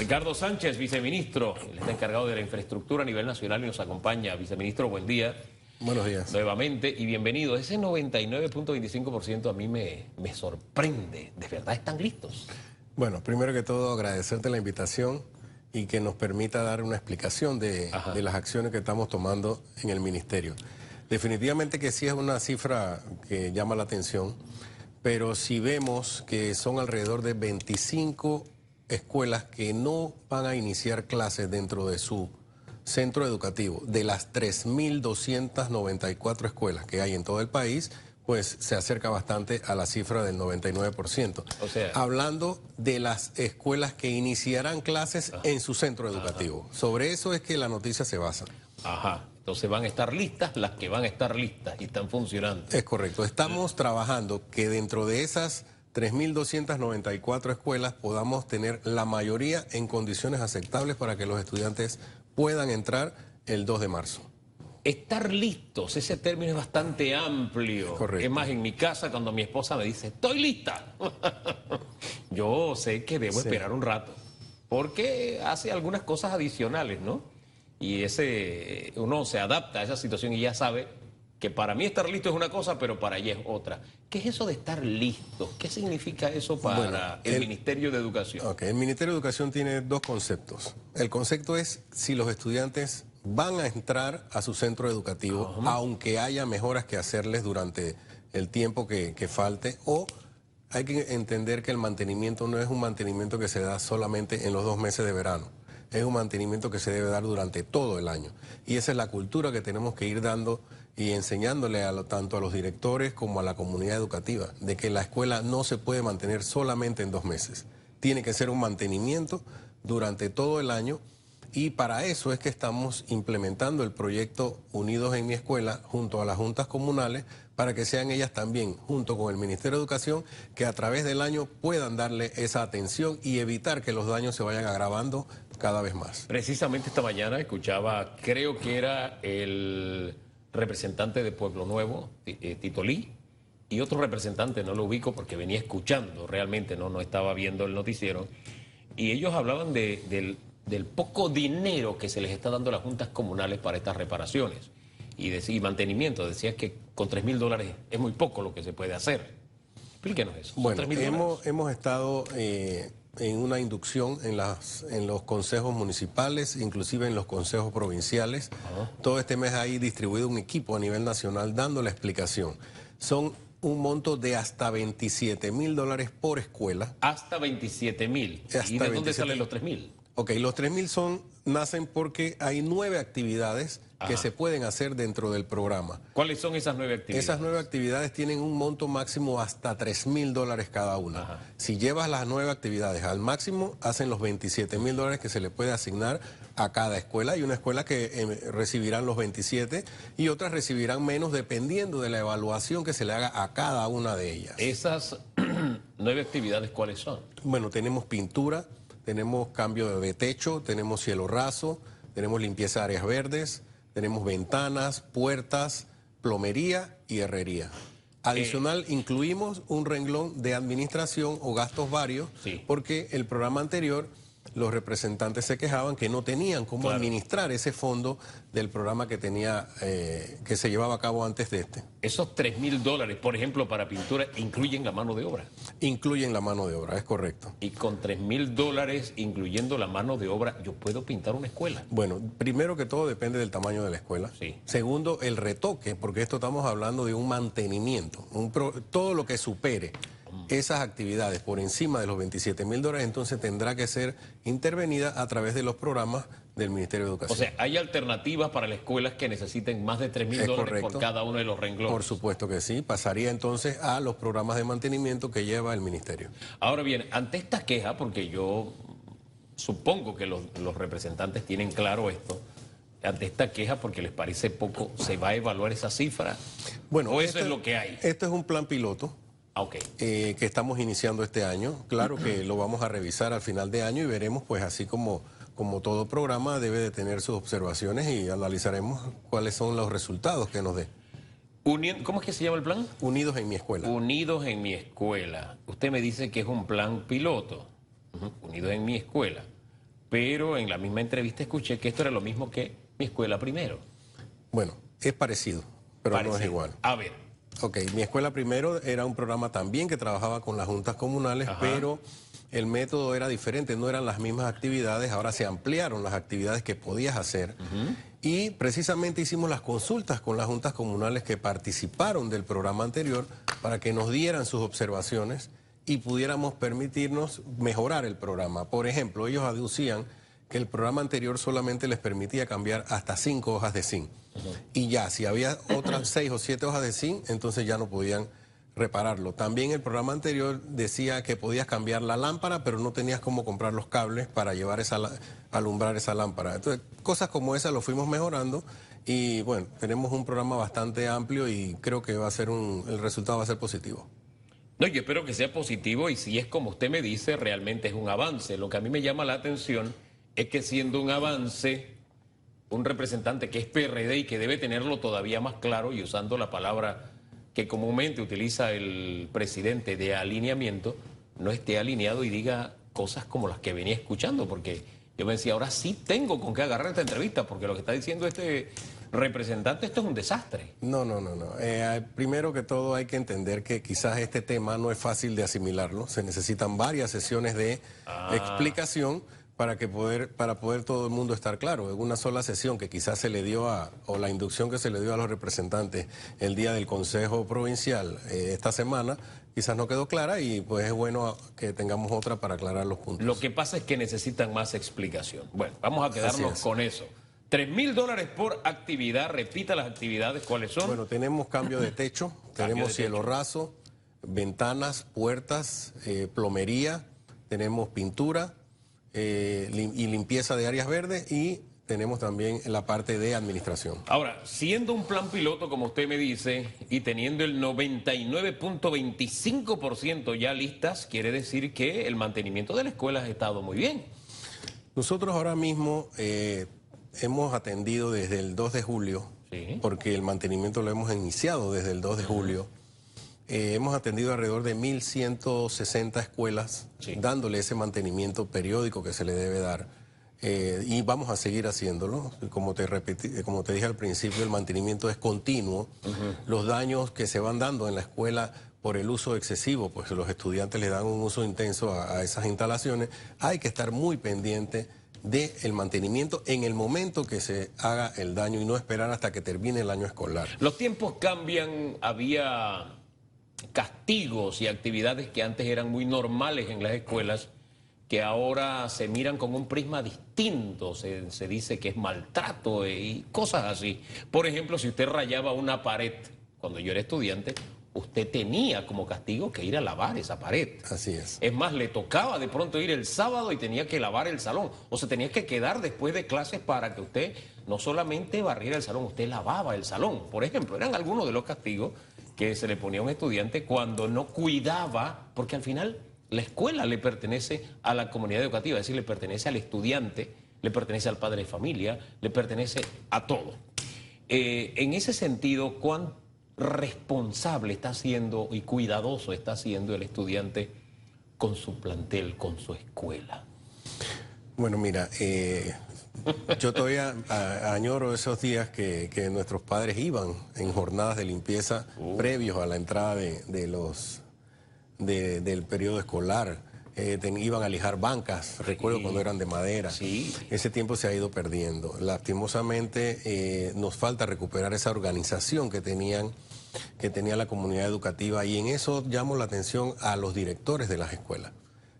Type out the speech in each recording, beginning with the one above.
Ricardo Sánchez, viceministro, él está encargado de la infraestructura a nivel nacional y nos acompaña. Viceministro, buen día. Buenos días. Nuevamente y bienvenido. Ese 99.25% a mí me, me sorprende. ¿De verdad están listos? Bueno, primero que todo agradecerte la invitación y que nos permita dar una explicación de, de, las acciones que estamos tomando en el ministerio. Definitivamente que sí es una cifra que llama la atención, pero si vemos que son alrededor de 25 escuelas que no van a iniciar clases dentro de su centro educativo, de las 3.294 escuelas que hay en todo el país, pues se acerca bastante a la cifra del 99%. O sea, hablando de las escuelas que iniciarán clases en su centro educativo. Sobre eso es que la noticia se basa. Ajá. Entonces van a estar listas las que van a estar listas y están funcionando. Es correcto. Estamos trabajando que dentro de esas 3.294 escuelas podamos tener la mayoría en condiciones aceptables para que los estudiantes puedan entrar el 2 de marzo. Estar listos, ese término es bastante amplio. Correcto. Es más, en mi casa cuando mi esposa me dice, estoy lista, yo sé que debo esperar un rato, porque hace algunas cosas adicionales, ¿no? Y ese, uno se adapta a esa situación y ya sabe que para mí estar listo es una cosa, pero para ella es otra. ¿Qué es eso de estar listo? ¿Qué significa eso para el, Ministerio de Educación? Okay, el Ministerio de Educación tiene dos conceptos. El concepto es si los estudiantes van a entrar a su centro educativo, aunque haya mejoras que hacerles durante el tiempo que, que falte, o hay que entender que el mantenimiento no es un mantenimiento que se da solamente en los dos meses de verano es un mantenimiento que se debe dar durante todo el año. Y esa es la cultura que tenemos que ir dando y enseñándole tanto a los directores como a la comunidad educativa, de que la escuela no se puede mantener solamente en dos meses. Tiene que ser un mantenimiento durante todo el año y para eso es que estamos implementando el proyecto Unidos en mi escuela junto a las juntas comunales para que sean ellas también, junto con el Ministerio de Educación, que a través del año puedan darle esa atención y evitar que los daños se vayan agravando cada vez más. Precisamente esta mañana escuchaba, creo que era el representante de Pueblo Nuevo, eh, Tito Lee, y otro representante, no lo ubico porque venía escuchando realmente, no, no estaba viendo el noticiero, y ellos hablaban del, poco dinero que se les está dando a las juntas comunales para estas reparaciones y, de, mantenimiento. Decías que con 3 mil dólares es muy poco lo que se puede hacer. Explíquenos eso. Bueno, hemos, hemos estado eh, en una inducción en, las, en los consejos municipales, inclusive en los consejos provinciales. Todo este mes hay distribuido un equipo a nivel nacional dando la explicación. Son un monto de hasta 27 mil dólares por escuela. Hasta 27 mil. ¿Y de dónde salen los 3 mil? Ok, los 3 mil son, nacen porque hay nueve actividades que se pueden hacer dentro del programa. ¿Cuáles son esas nueve actividades? Esas nueve actividades tienen un monto máximo hasta 3 mil dólares cada una. Si llevas las nueve actividades al máximo, hacen los 27 mil dólares que se le puede asignar a cada escuela. Hay una escuela que eh, recibirán los 27 y otras recibirán menos dependiendo de la evaluación que se le haga a cada una de ellas. ¿Esas nueve actividades cuáles son? Bueno, tenemos pintura, tenemos cambio de techo, tenemos cielo raso, tenemos limpieza de áreas verdes, tenemos ventanas, puertas, plomería y herrería. Adicional, eh, incluimos un renglón de administración o gastos varios, porque el programa anterior los representantes se quejaban que no tenían cómo administrar ese fondo del programa que tenía eh, que se llevaba a cabo antes de este. Esos 3 mil dólares, por ejemplo, para pintura, incluyen la mano de obra. Incluyen la mano de obra, es correcto. Y con 3 mil dólares, incluyendo la mano de obra, yo puedo pintar una escuela. Bueno, primero que todo depende del tamaño de la escuela. Sí. Segundo, el retoque, porque esto estamos hablando de un mantenimiento, un todo lo que supere esas actividades por encima de los 27 mil dólares, entonces tendrá que ser intervenida a través de los programas del Ministerio de Educación. O sea, ¿hay alternativas para las escuelas que necesiten más de 3 mil dólares por cada uno de los renglones? Por supuesto que sí. Pasaría entonces a los programas de mantenimiento que lleva el Ministerio. Ahora bien, ante esta queja, porque yo supongo que los, representantes tienen claro esto, ante esta queja porque les parece poco, ¿se va a evaluar esa cifra? Bueno, ¿O eso es lo que hay? Este es un plan piloto okay. Eh, que estamos iniciando este año. Claro que lo vamos a revisar al final de año y veremos, pues así como, como todo programa debe de tener sus observaciones y analizaremos cuáles son los resultados que nos dé. ¿Cómo es que se llama el plan? Unidos en mi escuela. Unidos en mi escuela. Usted me dice que es un plan piloto. Unidos en mi escuela. pero en la misma entrevista escuché que esto era lo mismo que mi escuela primero. Bueno, es parecido, pero no es igual. A ver, Ok, mi escuela primero era un programa también que trabajaba con las juntas comunales, pero el método era diferente, no eran las mismas actividades, ahora se ampliaron las actividades que podías hacer. Y precisamente hicimos las consultas con las juntas comunales que participaron del programa anterior para que nos dieran sus observaciones y pudiéramos permitirnos mejorar el programa. Por ejemplo, ellos aducían que el programa anterior solamente les permitía cambiar hasta cinco hojas de zinc. Y ya, si había otras seis o siete hojas de zinc, entonces ya no podían repararlo. También el programa anterior decía que podías cambiar la lámpara, pero no tenías cómo comprar los cables para llevar esa alumbrar esa lámpara. Entonces, cosas como esas lo fuimos mejorando y bueno, tenemos un programa bastante amplio y creo que va a ser un, el resultado va a ser positivo. no, yo espero que sea positivo y si es como usted me dice, realmente es un avance. Lo que a mí me llama la atención es que siendo un avance, un representante que es PRD y que debe tenerlo todavía más claro y usando la palabra que comúnmente utiliza el presidente de alineamiento, no esté alineado y diga cosas como las que venía escuchando, porque yo me decía, ahora sí tengo con qué agarrar esta entrevista, porque lo que está diciendo este representante, esto es un desastre. No, no, no, no. Eh, primero que todo hay que entender que quizás este tema no es fácil de asimilarlo. Se necesitan varias sesiones de Ah. explicación para que poder para poder todo el mundo estar claro. En una sola sesión que quizás se le dio a o la inducción que se le dio a los representantes el día del Consejo Provincial eh, esta semana quizás no quedó clara y pues es bueno que tengamos otra para aclarar los puntos. Lo que pasa es que necesitan más explicación. Bueno, vamos a quedarnos es. con eso. Tres mil dólares por actividad, repita las actividades, ¿cuáles son? Bueno, tenemos cambio de techo, tenemos de cielo techo. raso, ventanas, puertas, eh, plomería, tenemos pintura eh, lim- y limpieza de áreas verdes y tenemos también la parte de administración. Ahora, siendo un plan piloto, como usted me dice, y teniendo el 99.25% ya listas, quiere decir que el mantenimiento de la escuela ha estado muy bien. Nosotros ahora mismo eh, hemos atendido desde el 2 de julio, Sí. porque el mantenimiento lo hemos iniciado desde el 2 de julio. Eh, hemos atendido alrededor de 1.160 escuelas, Sí. dándole ese mantenimiento periódico que se le debe dar. Eh, y vamos a seguir haciéndolo. Como te, repetí- como te dije al principio, el mantenimiento es continuo. Los daños que se van dando en la escuela por el uso excesivo, pues los estudiantes le dan un uso intenso a, a esas instalaciones, hay que estar muy pendiente del mantenimiento en el momento que se haga el daño y no esperar hasta que termine el año escolar. Los tiempos cambian, había castigos y actividades que antes eran muy normales en las escuelas, que ahora se miran con un prisma distinto, se, se dice que es maltrato y cosas así. Por ejemplo, si usted rayaba una pared cuando yo era estudiante, usted tenía como castigo que ir a lavar esa pared. Así es. Es más, le tocaba de pronto ir el sábado y tenía que lavar el salón. O se tenía que quedar después de clases para que usted no solamente barriera el salón, usted lavaba el salón. Por ejemplo, eran algunos de los castigos que se le ponía a un estudiante cuando no cuidaba, porque al final la escuela le pertenece a la comunidad educativa, es decir, le pertenece al estudiante, le pertenece al padre de familia, le pertenece a todo. Eh, en ese sentido, ¿cuán responsable está siendo y cuidadoso está siendo el estudiante con su plantel, con su escuela? Bueno, mira, eh, yo todavía a- añoro esos días que, que nuestros padres iban en jornadas de limpieza previos a la entrada de, de los de- del periodo escolar. Eh, ten- iban a lijar bancas, recuerdo cuando eran de madera. Sí. Ese tiempo se ha ido perdiendo. Lastimosamente eh, nos falta recuperar esa organización que tenían que tenía la comunidad educativa y en eso llamo la atención a los directores de las escuelas.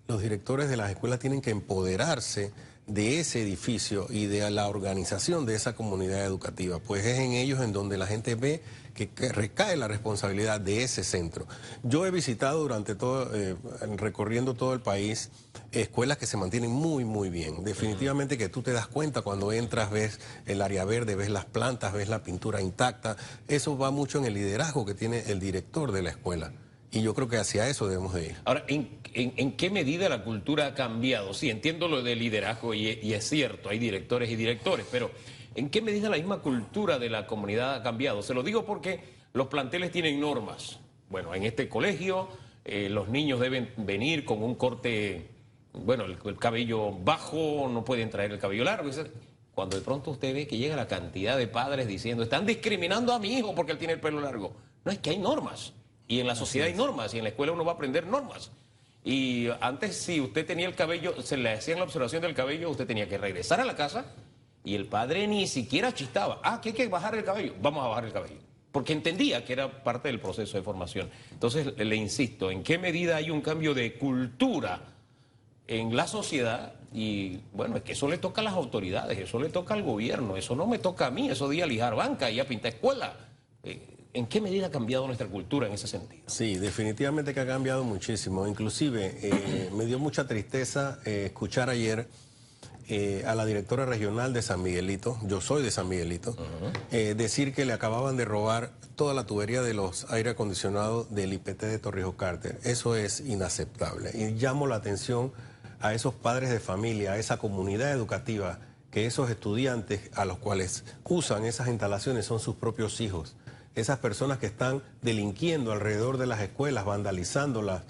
Los directores de las escuelas tienen que empoderarse de ese edificio y de la organización de esa comunidad educativa, pues es en ellos en donde la gente ve que, recae la responsabilidad de ese centro. Yo he visitado durante todo, eh, recorriendo todo el país, escuelas que se mantienen muy, muy bien. Definitivamente que tú te das cuenta cuando entras, ves el área verde, ves las plantas, ves la pintura intacta. Eso va mucho en el liderazgo que tiene el director de la escuela. Y yo creo que hacia eso debemos de ir. Ahora, ¿en, qué medida la cultura ha cambiado? Sí, entiendo lo de liderazgo y es cierto, hay directores y directores, pero ¿en qué medida la misma cultura de la comunidad ha cambiado? Se lo digo porque los planteles tienen normas. Bueno, en este colegio eh, los niños deben venir con un corte bueno, el, cabello bajo, no pueden traer el cabello largo. Cuando de pronto usted ve que llega la cantidad de padres diciendo, están discriminando a mi hijo porque él tiene el pelo largo. No, es que hay normas. Y en la sociedad hay normas. Y en la escuela uno va a aprender normas. Y antes, si usted tenía el cabello, se le hacían la observación del cabello, usted tenía que regresar a la casa y el padre ni siquiera chistaba. Ah, que hay que bajar el cabello. Vamos a bajar el cabello. Porque entendía que era parte del proceso de formación. Entonces, le insisto, ¿en qué medida hay un cambio de cultura en la sociedad? Y bueno, es que eso le toca a las autoridades, eso le toca al gobierno, eso no me toca a mí, eso de a lijar banca y a pintar escuela. Eh, ¿En qué medida ha cambiado nuestra cultura en ese sentido? Sí, definitivamente que ha cambiado muchísimo. Inclusive eh, me dio mucha tristeza eh, escuchar ayer eh, a la directora regional de San Miguelito, yo soy de San Miguelito, decir que le acababan de robar toda la tubería de los aire acondicionados del IPT de Torrijos Carter. Eso es inaceptable. Y llamo la atención a esos padres de familia, a esa comunidad educativa, que esos estudiantes a los cuales usan esas instalaciones son sus propios hijos esas personas que están delinquiendo alrededor de las escuelas, vandalizándolas,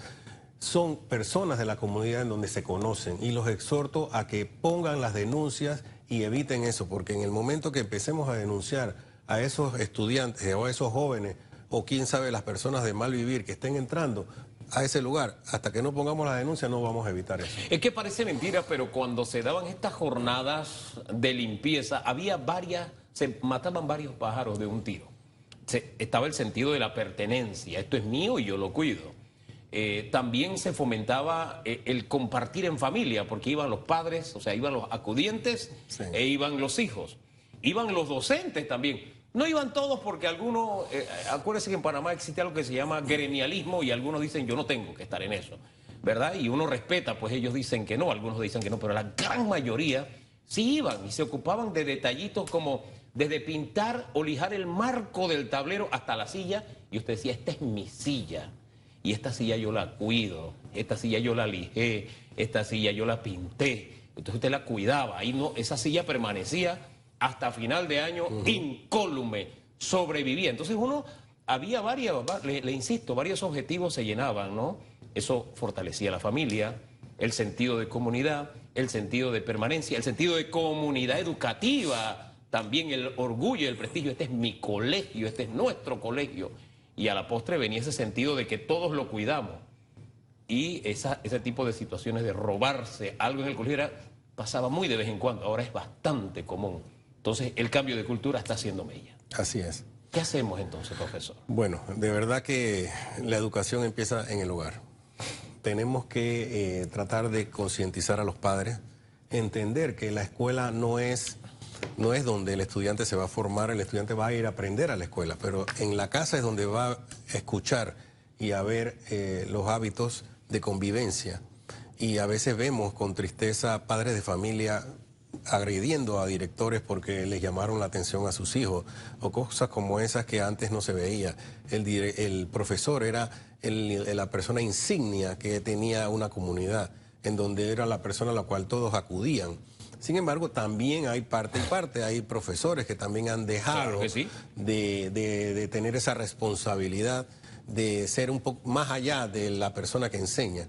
son personas de la comunidad en donde se conocen y los exhorto a que pongan las denuncias y eviten eso, porque en el momento que empecemos a denunciar a esos estudiantes o a esos jóvenes o quién sabe las personas de mal vivir que estén entrando a ese lugar, hasta que no pongamos la denuncia no vamos a evitar eso. Es que parece mentira, pero cuando se daban estas jornadas de limpieza, había varias, se mataban varios pájaros de un tiro estaba el sentido de la pertenencia, esto es mío y yo lo cuido. Eh, también se fomentaba eh, el compartir en familia, porque iban los padres, o sea, iban los acudientes e iban los hijos. Iban los docentes también. No iban todos porque algunos, eh, acuérdense que en Panamá existe algo que se llama gremialismo y algunos dicen yo no tengo que estar en eso, ¿verdad? Y uno respeta, pues ellos dicen que no, algunos dicen que no, pero la gran mayoría sí iban y se ocupaban de detallitos como desde pintar o lijar el marco del tablero hasta la silla, y usted decía, esta es mi silla, y esta silla yo la cuido, esta silla yo la lijé, esta silla yo la pinté, entonces usted la cuidaba, ahí no, esa silla permanecía hasta final de año incólume, sobrevivía. Entonces uno, había varias, le, le insisto, varios objetivos se llenaban, ¿no? Eso fortalecía la familia, el sentido de comunidad, el sentido de permanencia, el sentido de comunidad educativa, también el orgullo y el prestigio, este es mi colegio, este es nuestro colegio. Y a la postre venía ese sentido de que todos lo cuidamos. Y esa, ese tipo de situaciones de robarse algo en el colegio pasaba muy de vez en cuando, ahora es bastante común. Entonces el cambio de cultura está haciendo mella. Así es. ¿Qué hacemos entonces, profesor? Bueno, de verdad que la educación empieza en el hogar. Tenemos que eh, tratar de concientizar a los padres, entender que la escuela no es no es donde el estudiante se va a formar, el estudiante va a ir a aprender a la escuela, pero en la casa es donde va a escuchar y a ver eh, los hábitos de convivencia. Y a veces vemos con tristeza padres de familia agrediendo a directores porque les llamaron la atención a sus hijos o cosas como esas que antes no se veía. El, el profesor era la persona insignia que tenía una comunidad, en donde era la persona a la cual todos acudían. Sin embargo, también hay parte y parte, hay profesores que también han dejado de, tener esa responsabilidad de ser un poco más allá de la persona que enseña.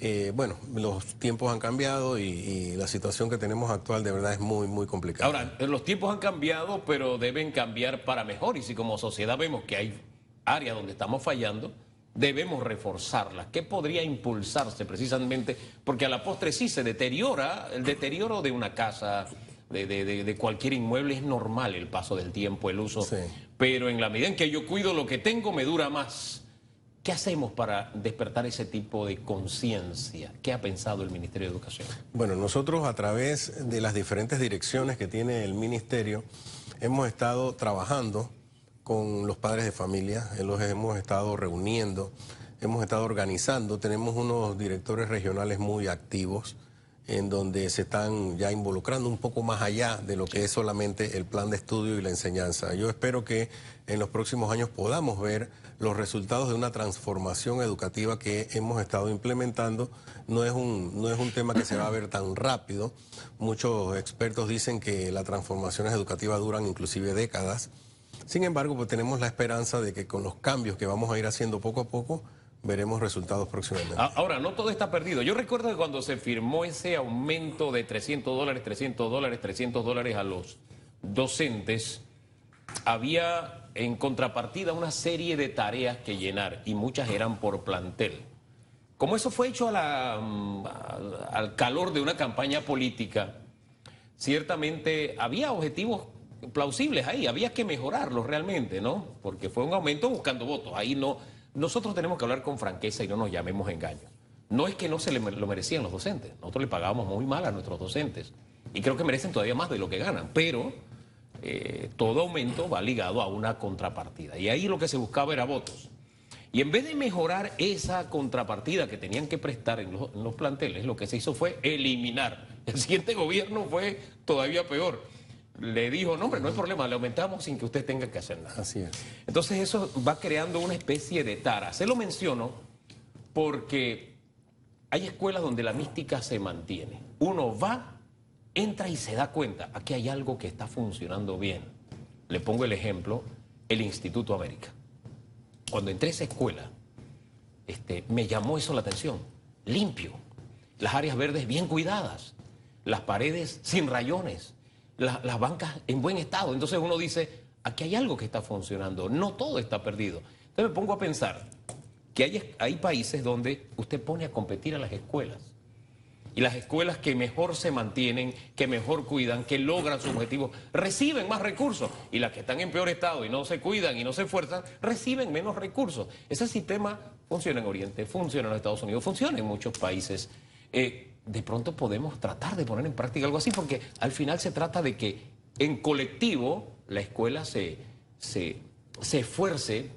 Eh, bueno, los tiempos han cambiado y, la situación que tenemos actual de verdad es muy, muy complicada. Ahora, los tiempos han cambiado, pero deben cambiar para mejor. Y si como sociedad vemos que hay áreas donde estamos fallando, debemos reforzarla. ¿Qué podría impulsarse precisamente? Porque a la postre sí se deteriora, el deterioro de una casa, de, cualquier inmueble es normal el paso del tiempo, el uso. Pero en la medida en que yo cuido lo que tengo, me dura más. ¿Qué hacemos para despertar ese tipo de conciencia? ¿Qué ha pensado el Ministerio de Educación? Bueno, nosotros a través de las diferentes direcciones que tiene el Ministerio hemos estado trabajando con los padres de familia, los hemos estado reuniendo, hemos estado organizando, tenemos unos directores regionales muy activos en donde se están ya involucrando un poco más allá de lo que es solamente el plan de estudio y la enseñanza. Yo espero que en los próximos años podamos ver los resultados de una transformación educativa que hemos estado implementando. No es un, no es un tema que se va a ver tan rápido. Muchos expertos dicen que las transformaciones educativas duran inclusive décadas. Sin embargo, pues tenemos la esperanza de que con los cambios que vamos a ir haciendo poco a poco, veremos resultados próximamente. Ahora, no todo está perdido. Yo recuerdo que cuando se firmó ese aumento de 300 dólares, 300 dólares, 300 dólares a los docentes, había en contrapartida una serie de tareas que llenar y muchas eran por plantel. Como eso fue hecho mm, al calor de una campaña política, ciertamente había objetivos plausibles ahí, había que mejorarlos realmente, ¿no? Porque fue un aumento buscando votos. Ahí no, nosotros tenemos que hablar con franqueza y no nos llamemos engaños. No es que no se lo merecían los docentes, nosotros le pagábamos muy mal a nuestros docentes y creo que merecen todavía más de lo que ganan, pero eh, todo aumento va ligado a una contrapartida y ahí lo que se buscaba era votos. Y en vez de mejorar esa contrapartida que tenían que prestar en los, planteles, lo que se hizo fue eliminar. El siguiente gobierno fue todavía peor. Le dijo, no, hombre, no hay problema, le aumentamos sin que usted tenga que hacer nada. Así es. Entonces eso va creando una especie de tara. Se lo menciono porque hay escuelas donde la mística se mantiene. Uno va, entra y se da cuenta, aquí hay algo que está funcionando bien. Le pongo el ejemplo, el Instituto América cuando entré a esa escuela, este, me llamó eso la atención. Limpio, las áreas verdes bien cuidadas, las paredes sin rayones, las bancas en buen estado. Entonces uno dice, aquí hay algo que está funcionando, no todo está perdido. Entonces me pongo a pensar que hay, hay países donde usted pone a competir a las escuelas y las escuelas que mejor se mantienen, que mejor cuidan, que logran su objetivo, reciben más recursos. Y las que están en peor estado y no se cuidan y no se esfuerzan, reciben menos recursos. Ese sistema funciona en Oriente, funciona en los Estados Unidos, funciona en muchos países. Eh, de pronto podemos tratar de poner en práctica algo así, porque al final se trata de que en colectivo la escuela se, se, se esfuerce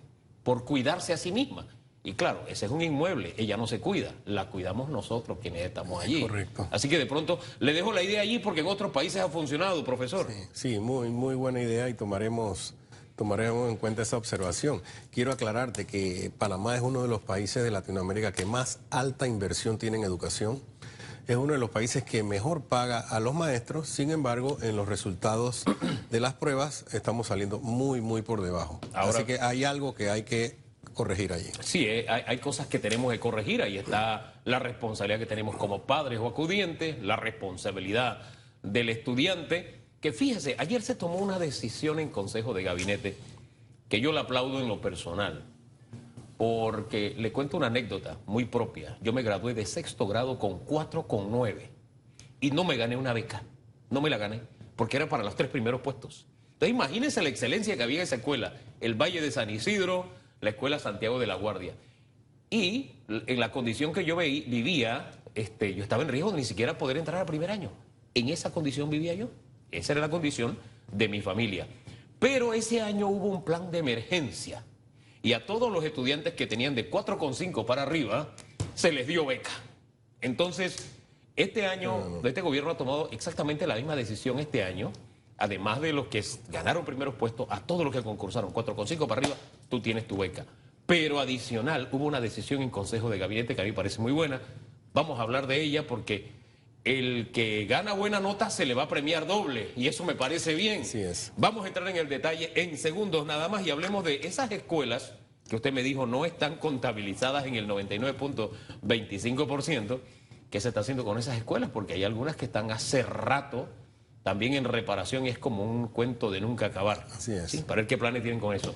por cuidarse a sí misma. Y claro, ese es un inmueble, ella no se cuida, la cuidamos nosotros quienes estamos allí. Correcto. Así que de pronto le dejo la idea allí porque en otros países ha funcionado, profesor. Sí, muy, muy buena idea y tomaremos, tomaremos en cuenta esa observación. Quiero aclararte que Panamá es uno de los países de Latinoamérica que más alta inversión tiene en educación. Es uno de los países que mejor paga a los maestros, sin embargo, en los resultados de las pruebas estamos saliendo muy, muy por debajo. Así que hay algo que hay que corregir allí. Sí, eh, hay, cosas que tenemos que corregir. Ahí está la responsabilidad que tenemos como padres o acudientes, la responsabilidad del estudiante. Que fíjese, ayer se tomó una decisión en Consejo de Gabinete que yo la aplaudo en lo personal. Porque le cuento una anécdota muy propia. Yo me gradué de sexto grado con 4,9 y no me gané una beca. No me la gané porque era para los tres primeros puestos. Entonces imagínense la excelencia que había en esa escuela. El Valle de San Isidro, la Escuela Santiago de la Guardia. Y en la condición que yo veí, vivía, este, yo estaba en riesgo de ni siquiera poder entrar al primer año. En esa condición vivía yo. Esa era la condición de mi familia. Pero ese año hubo un plan de emergencia. Y a todos los estudiantes que tenían de 4,5 para arriba, se les dio beca. Entonces, este año, este gobierno ha tomado exactamente la misma decisión este año además de los que ganaron primeros puestos, a todos los que concursaron, 4,5 para arriba, tú tienes tu beca. Pero adicional, hubo una decisión en Consejo de Gabinete que a mí me parece muy buena. Vamos a hablar de ella porque el que gana buena nota se le va a premiar doble y eso me parece bien. Sí es. Vamos a entrar en el detalle en segundos nada más y hablemos de esas escuelas que usted me dijo no están contabilizadas en el 99.25%. ¿Qué se está haciendo con esas escuelas? Porque hay algunas que están hace rato también en reparación es como un cuento de nunca acabar. Así es. Para ver qué planes tienen con eso.